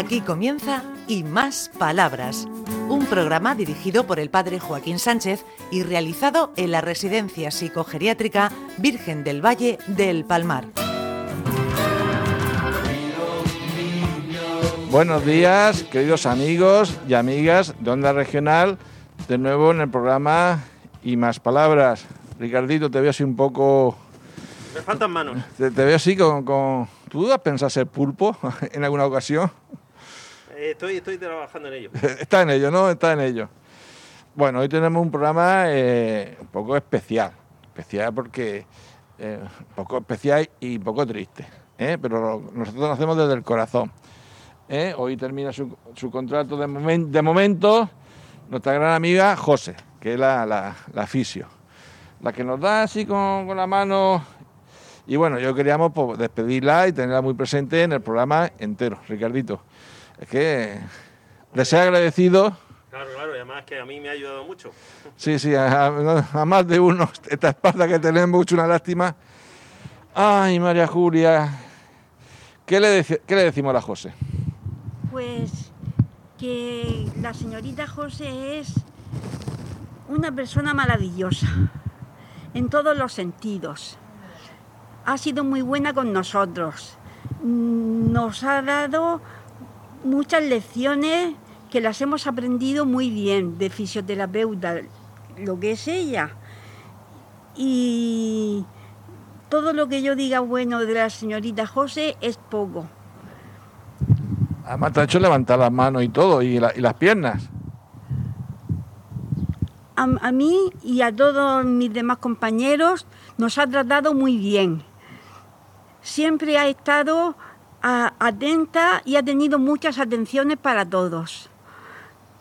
Aquí comienza Y Más Palabras, un programa dirigido por el padre Joaquín Sánchez y realizado en la Residencia Psicogeriátrica Virgen del Valle del Palmar. Buenos días, queridos amigos y amigas de Onda Regional, de nuevo en el programa Y Más Palabras. Ricardito, te veo así un poco... Me faltan manos. Te, te veo así con, con... ¿Tú has pensado ser pulpo en alguna ocasión? Estoy, trabajando en ello. Está en ello, ¿no? Está en ello. Bueno, hoy tenemos un programa eh, un poco especial. Especial porque... eh, un poco especial y un poco triste. ¿eh? Pero nosotros lo hacemos desde el corazón. ¿eh? Hoy termina su, contrato de, momen- de momento nuestra gran amiga José, que es la, la, la fisio. La que nos da así con, con la mano. Y bueno, yo queríamos pues, despedirla y tenerla muy presente en el programa entero, Ricardito. Es que les ser agradecido. Claro, claro, y además que a mí me ha ayudado mucho. Sí, sí, a, a- a más de uno, esta espalda que tenemos, mucho una lástima. Ay, María Julia, ¿qué le, qué le decimos a la José? Pues que la señorita José es una persona maravillosa, en todos los sentidos. Ha sido muy buena con nosotros. Nos ha dado muchas lecciones que las hemos aprendido muy bien de fisioterapeuta, lo que es ella. Y todo lo que yo diga bueno de la señorita José es poco. Además te ha hecho levantar las manos y todo, y, la- y las piernas. a, a mí y a todos mis demás compañeros nos ha tratado muy bien. Siempre ha estado atenta y ha tenido muchas atenciones para todos.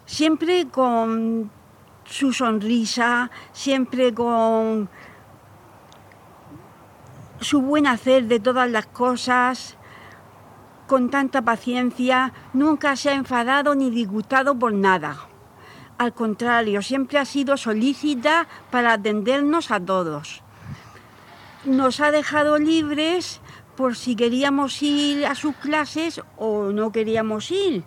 Siempre con su sonrisa, siempre con su buen hacer de todas las cosas, con tanta paciencia, nunca se ha enfadado ni disgustado por nada. Al contrario, siempre ha sido solícita para atendernos a todos. Nos ha dejado libres por si queríamos ir a sus clases o no queríamos ir.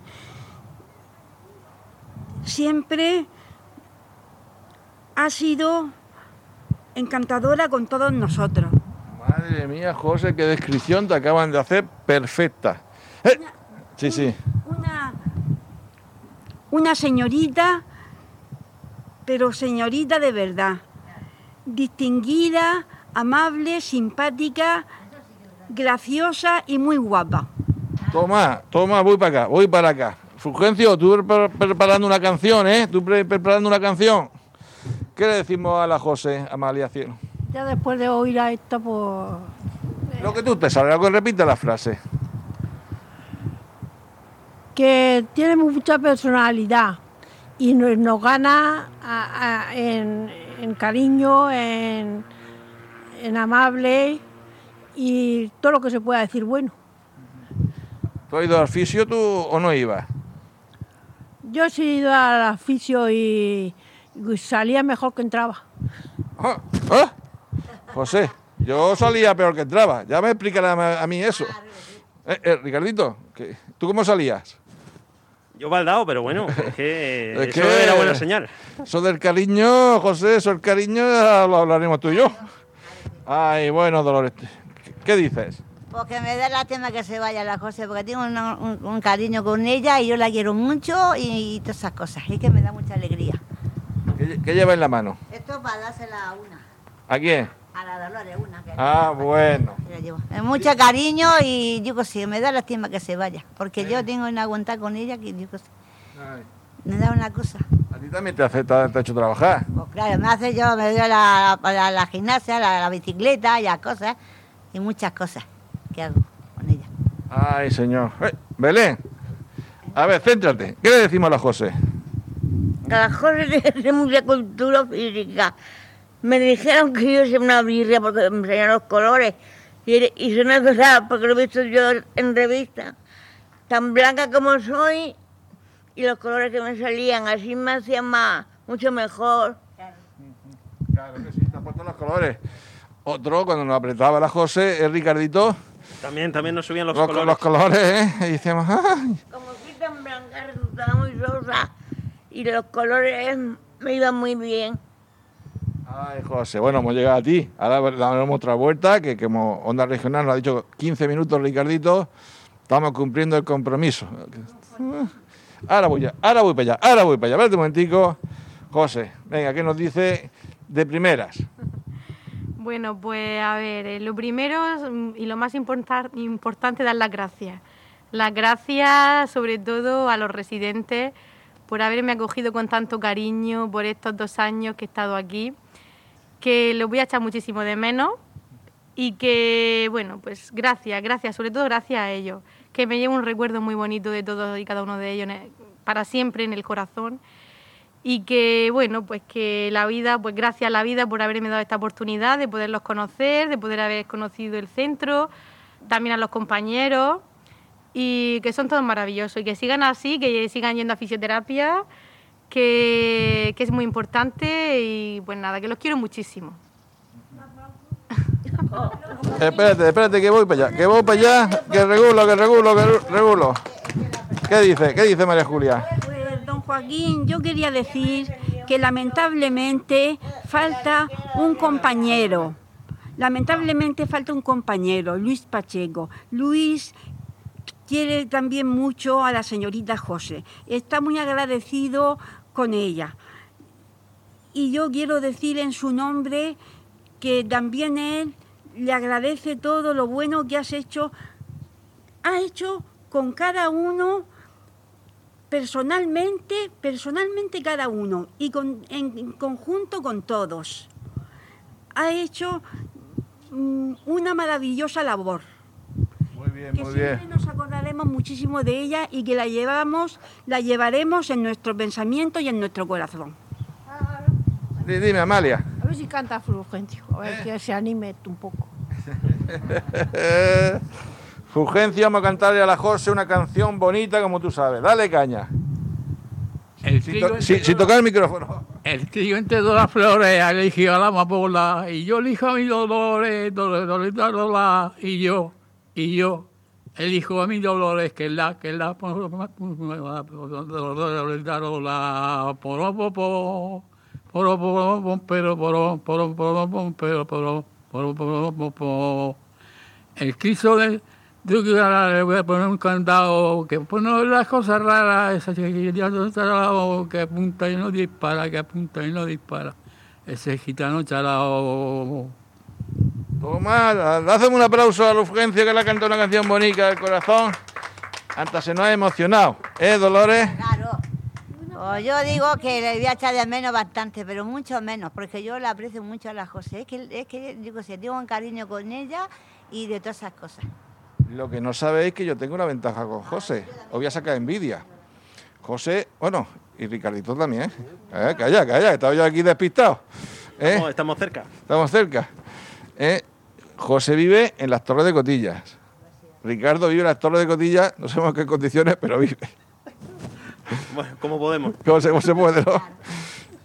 Siempre ha sido encantadora con todos nosotros. Madre mía, José, qué descripción te acaban de hacer perfecta. Eh, Sí, sí. Una, una señorita, pero señorita de verdad, distinguida, amable, simpática, graciosa y muy guapa. Toma, toma, voy para acá, voy para acá. Fulgencio, tú pre- preparando una canción, ¿eh? Tú pre- preparando una canción. ¿Qué le decimos a la José, Amalia Cielo? Ya después de oír a esta, pues Lo que tú te salga, que repite la frase. que tiene mucha personalidad y nos, nos gana a- a- en, en cariño, en, en amable y todo lo que se pueda decir bueno. ¿Tú has ido al fisio tú o no ibas? Yo he ido al oficio y, y salía mejor que entraba. Ah, ah. José, yo salía peor que entraba. Ya me explicará a mí eso. Eh, eh, Ricardito, ¿qué- ¿tú cómo salías? Yo baldado, pero bueno, es que Es eso era buena señal. Eso del cariño, José, eso del cariño ya lo hablaremos tú y yo. Ay, bueno, Dolores, ¿qué, dices? Porque me da lástima que se vaya la José, porque tengo una- un, un cariño con ella y yo la quiero mucho y, todas esas cosas. Y que me da mucha alegría. ¿Qué, qué lleva en la mano? Esto para dársela a una, ¿A quién? a la Dolores, una. Que Ah, bueno. que la llevo. Es mucho cariño y yo que sé, me da lástima que se vaya. Porque yo tengo una aguantar con ella que yo que sé, me da una cosa. a ti también te, hace, te ha hecho trabajar. Pues claro, me hace yo, me dio la, la, la gimnasia, la, la bicicleta y las cosas. Y muchas cosas que hago con ella. Ay, señor. Eh, Belén, a ver, céntrate. ¿Qué le decimos a la José? A la Jorge de mucha cultura física. Me dijeron que yo soy una birria porque me enseñan los colores. Y, y una cosa, porque lo he visto yo en revista, tan blanca como soy y los colores que me salían, así me hacían más, mucho mejor. Claro que sí, te puesto los colores. Otro, cuando nos apretaba la José, es Ricardito, También, también nos subían los, los, colores. los colores, ¿eh? Y decíamos, ¡ay! Como gustaba muy rosa y los colores me iban muy bien. Ay, José, bueno, hemos llegado a ti. Ahora damos otra vuelta, que como Onda Regional nos ha dicho 15 minutos, Ricardito, estamos cumpliendo el compromiso. Ahora voy, ya, ahora voy para allá, ahora voy para allá. Espérate un momentico. José, venga, ¿qué nos dice de primeras? Bueno, pues a ver, eh, lo primero mm, y lo más importar- importante, dar las gracias. Las gracias sobre todo a los residentes por haberme acogido con tanto cariño por estos dos años que he estado aquí, que los voy a echar muchísimo de menos y que, bueno, pues gracias, gracias, sobre todo gracias a ellos, que me llevo un recuerdo muy bonito de todos y cada uno de ellos para siempre en el corazón y que bueno pues que la vida pues gracias a la vida por haberme dado esta oportunidad de poderlos conocer de poder haber conocido el centro también a los compañeros y que son todos maravillosos y que sigan así que sigan yendo a fisioterapia que, que es muy importante y pues nada que los quiero muchísimo Espérate, espérate, que voy para allá, que voy para allá, que regulo, que regulo, que regulo. ¿Qué dice? ¿Qué dice María Julia? Joaquín, yo quería decir que lamentablemente falta un compañero. Lamentablemente falta un compañero, Luis Pacheco. Luis quiere también mucho a la señorita José. Está muy agradecido con ella. Y yo quiero decir en su nombre que también él le agradece todo lo bueno que has hecho. Ha hecho con cada uno personalmente, personalmente cada uno y con- en, en conjunto con todos. Ha hecho mm, una maravillosa labor. Muy bien, Que siempre nos acordaremos muchísimo de ella y que la llevamos, la llevaremos en nuestro pensamiento y en nuestro corazón. Di- Dime, Amalia. A ver si canta Fulgencio, a ver que se anime un poco. Fulgencio, vamos a cantarle a la José una canción bonita como tú sabes. Dale caña. El Si, trigo, to- tocar el micrófono. el trigo entre todas las flores eligió a la amapola y yo elijo a mi dolores, dolores, dolores, dolores, y yo, y yo elijo a mi dolores que es la, que la, el Cristo de, de que ahora le voy a poner un candado que pone las cosas raras, esa chiquilla de charao que apunta y no dispara, que apunta y no dispara. Ese gitano charao. Toma, hacemos un aplauso a Fulgencio que le ha cantado una canción bonita del corazón. Hasta se nos ha emocionado. ¿Eh, Dolores? Claro. Pues yo digo que le voy a echar de menos bastante, pero mucho menos, porque yo la aprecio mucho a la José. Es que, es que yo qué sé, tengo un cariño con ella y de todas esas cosas. Lo que no sabéis es que yo tengo una ventaja con José. Os voy a sacar envidia. José, bueno, y Ricardito también. ¿eh? Calla, calla, que estaba yo aquí despistado. ¿eh? Estamos, estamos cerca. Estamos cerca. ¿eh? José vive en las Torres de Cotillas. Ricardo vive en las Torres de Cotillas, no sabemos en qué condiciones, pero vive. Bueno, ¿cómo podemos? ¿Cómo se, cómo se puede, no?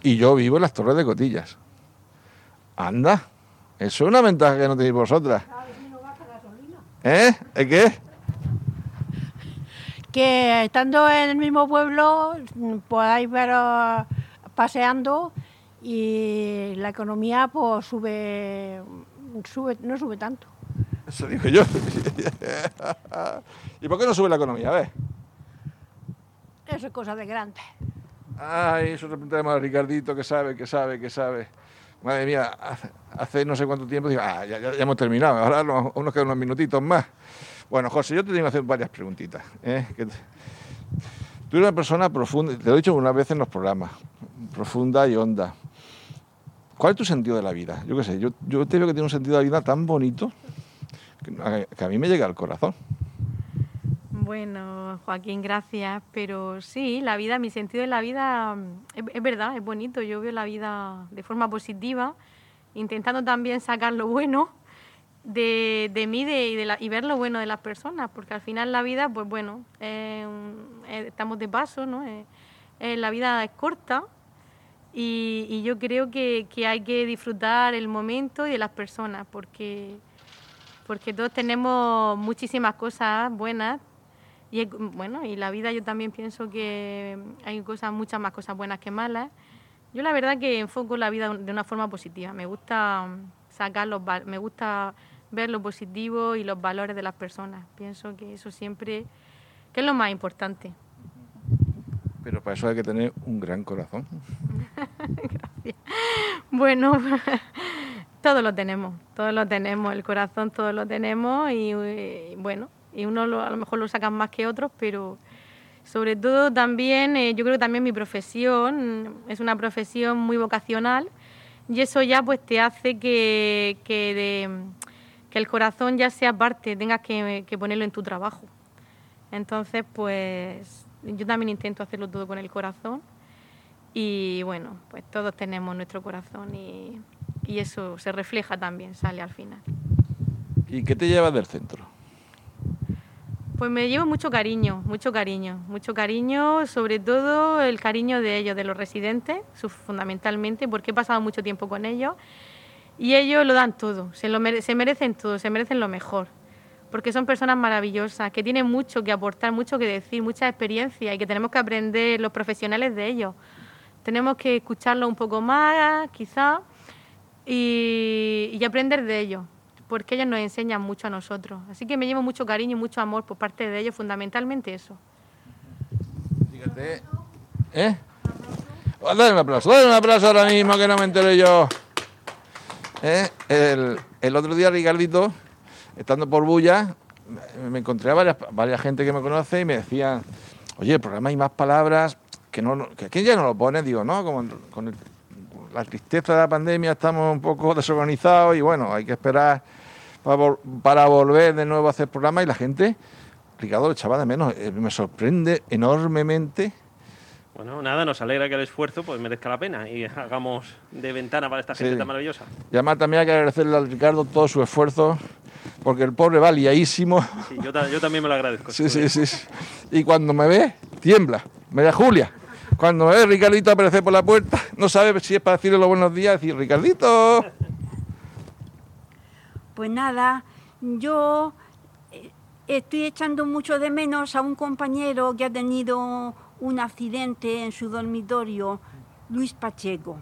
Y yo vivo en las Torres de Cotillas. Anda, eso es una ventaja que no tenéis vosotras. ¿Eh? ¿El qué? Que estando en el mismo pueblo podáis ver ah, paseando y la economía pues sube, sube no sube tanto. Eso digo yo. ¿Y por qué no sube la economía? A ver. Eso es cosa de grande. Ay, eso le preguntaremos a Ricardito que sabe, que sabe, que sabe. Madre mía, hace, no sé cuánto tiempo digo, ah, ya, ya- hemos terminado, ahora nos, quedan unos minutitos más. Bueno, José, yo te tengo que hacer varias preguntitas. ¿eh? Tú eres una persona profunda, te lo he dicho unas veces en los programas, profunda y honda. ¿Cuál es tu sentido de la vida? Yo qué sé, yo, yo te veo que tiene un sentido de la vida tan bonito que a mí me llega al corazón. Bueno, Joaquín, gracias. Pero sí, la vida, mi sentido de la vida mm, es, verdad, es bonito. Yo veo la vida de forma positiva, intentando también sacar lo bueno de, mí y, ver lo bueno de las personas, porque al final la vida, pues bueno, eh, estamos de paso, ¿no? La vida es corta y, y yo creo que, que hay que disfrutar el momento y de las personas, porque porque todos tenemos muchísimas cosas buenas Y bueno, y la vida yo también pienso que hay cosas, muchas más cosas buenas que malas. Yo la verdad que enfoco la vida de una forma positiva. Me gusta sacar los, me gusta ver lo positivo y los valores de las personas. Pienso que eso siempre, que es lo más importante. Pero para eso hay que tener un gran corazón. Gracias. Bueno, todos lo tenemos, todos lo tenemos, el corazón todos lo tenemos y, bueno, y uno a lo mejor lo sacan más que otros, pero sobre todo también, eh, yo creo que también mi profesión es una profesión muy vocacional y eso ya pues te hace que, que, el corazón ya sea parte, tengas que, ponerlo en tu trabajo. Entonces, pues yo también intento hacerlo todo con el corazón y bueno, pues todos tenemos nuestro corazón y, y eso se refleja también, sale al final. ¿Y qué te llevas del centro? Pues me llevo mucho cariño, mucho cariño, mucho cariño, sobre todo el cariño de ellos, de los residentes, fundamentalmente, porque he pasado mucho tiempo con ellos y ellos lo dan todo, se, merecen todo, se merecen lo mejor porque son personas maravillosas, que tienen mucho que aportar, mucho que decir, mucha experiencia y que tenemos que aprender los profesionales de ellos. Tenemos que escucharlo un poco más, quizá, y, aprender de ellos, porque ellos nos enseñan mucho a nosotros. Así que me llevo mucho cariño y mucho amor por parte de ellos, fundamentalmente eso. Fíjate, ¿eh? Dale un aplauso, dale un aplauso ahora mismo que no me enteré yo. ¿Eh? El, el otro día Ricardito estando por Bulla, me encontré a varias, varias gente que me conoce y me decían, oye, el programa hay más palabras que no que aquí ya no lo pone, digo, no, como con la tristeza de la pandemia estamos un poco desorganizados y bueno, hay que esperar para, volver de nuevo a hacer programa y la gente, Ricardo, lo echaba de menos, eh, me sorprende enormemente. Bueno, nada, nos alegra que el esfuerzo pues merezca la pena y hagamos de ventana para esta gente tan maravillosa. Y además también hay que agradecerle a Ricardo todo su esfuerzo porque el pobre va liadísimo. Sí, yo, también me lo agradezco. Sí, sí, sí. Y cuando me ve, tiembla. Me da Julia. Cuando me ve Ricardito aparecer por la puerta, no sabe si es para decirle los buenos días, decir, Ricardito. Pues nada, yo eh, estoy echando mucho de menos a un compañero que ha tenido un accidente en su dormitorio, Luis Pacheco.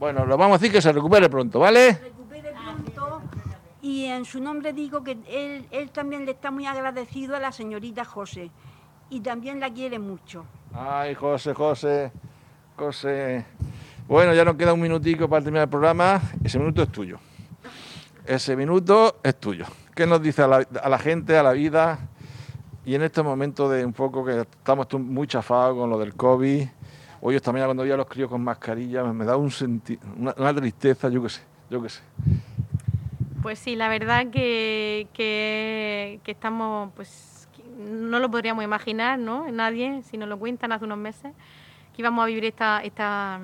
Bueno, lo vamos a decir que se recupere pronto, ¿vale? y en su nombre digo que él, también le está muy agradecido a la señorita José y también la quiere mucho. Ay, José, José, José. Bueno, ya nos queda un minutico para terminar el programa. Ese minuto es tuyo. Ese minuto es tuyo. ¿Qué nos dice a la, gente, a la vida? Y en este momento de un poco que estamos muy chafados con lo del COVID. Hoy esta mañana cuando vi a los críos con mascarilla me da un una, una tristeza, yo qué sé, yo qué sé. Pues sí, la verdad que, que, estamos, pues no lo podríamos imaginar, ¿no? Nadie, si nos lo cuentan hace unos meses, que íbamos a vivir esta, esta,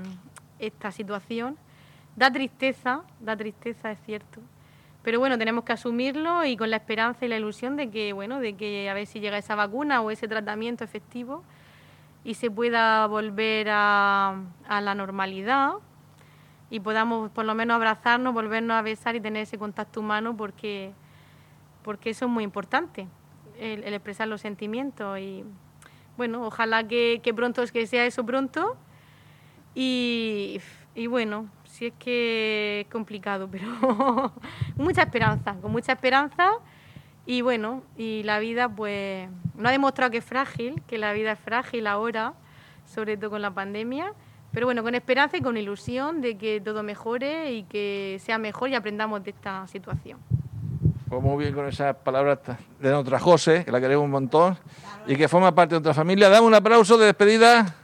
esta situación. Da tristeza, da tristeza, es cierto. Pero bueno, tenemos que asumirlo y con la esperanza y la ilusión de que, bueno, de que a ver si llega esa vacuna o ese tratamiento efectivo y se pueda volver a, a la normalidad y podamos por lo menos abrazarnos, volvernos a besar y tener ese contacto humano porque, porque eso es muy importante, el, expresar los sentimientos y bueno, ojalá que, que, pronto que sea eso pronto y, y bueno, si es que es complicado, pero mucha esperanza, con mucha esperanza y bueno, y la vida pues no ha demostrado que es frágil, que la vida es frágil ahora, sobre todo con la pandemia pero bueno, con esperanza y con ilusión de que todo mejore y que sea mejor y aprendamos de esta situación. Pues muy bien con esas palabras de nuestra José, que la queremos un montón y que forma parte de nuestra familia. Damos un aplauso de despedida,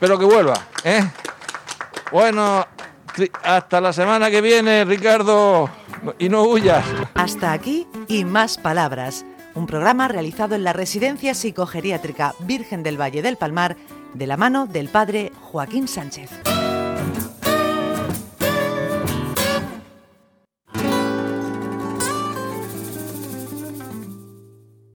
pero que vuelva. ¿eh? Bueno, hasta la semana que viene, Ricardo, y no huyas. Hasta aquí y más palabras. Un programa realizado en la Residencia Psicogeriátrica Virgen del Valle del Palmar de la mano del padre Joaquín Sánchez.